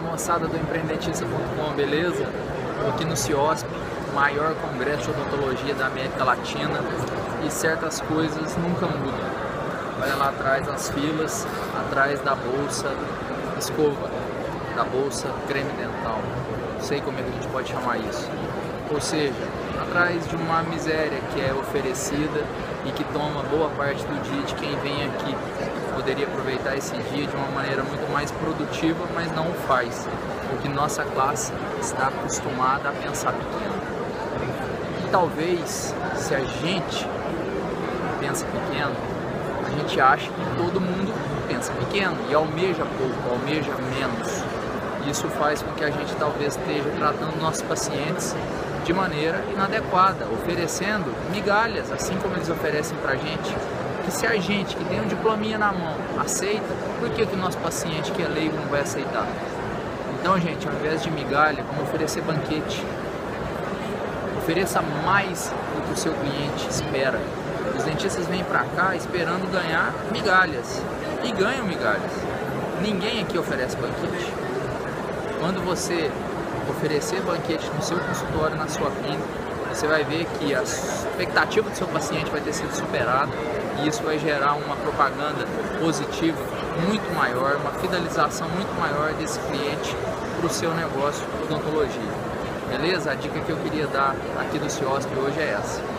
moçada do empreendentista.com, beleza? Estou aqui no CIOSP, maior congresso de odontologia da América Latina e certas coisas nunca mudam. Olha lá atrás as filas, atrás da bolsa escova, da bolsa creme dental. Não sei como é que a gente pode chamar isso. Ou seja, atrás de uma miséria que é oferecida e que toma boa parte do dia de quem vem aqui. Poderia aproveitar esse dia de uma maneira muito mais produtiva, mas não o faz, porque nossa classe está acostumada a pensar pequeno. E talvez, se a gente pensa pequeno, a gente acha que todo mundo pensa pequeno e almeja pouco, almeja menos. Isso faz com que a gente talvez esteja tratando nossos pacientes de maneira inadequada, oferecendo migalhas, assim como eles oferecem para a gente. Que se a gente que tem um diplominha na mão aceita, por que, que o nosso paciente que é leigo não vai aceitar? Então, gente, ao invés de migalha, vamos oferecer banquete. Ofereça mais do que o seu cliente espera. Os dentistas vêm para cá esperando ganhar migalhas e ganham migalhas. Ninguém aqui oferece banquete. Quando você oferecer banquete no seu consultório, na sua clínica, você vai ver que a expectativa do seu paciente vai ter sido superada e isso vai gerar uma propaganda positiva muito maior, uma fidelização muito maior desse cliente para o seu negócio de odontologia. Beleza? A dica que eu queria dar aqui do CIOSP hoje é essa.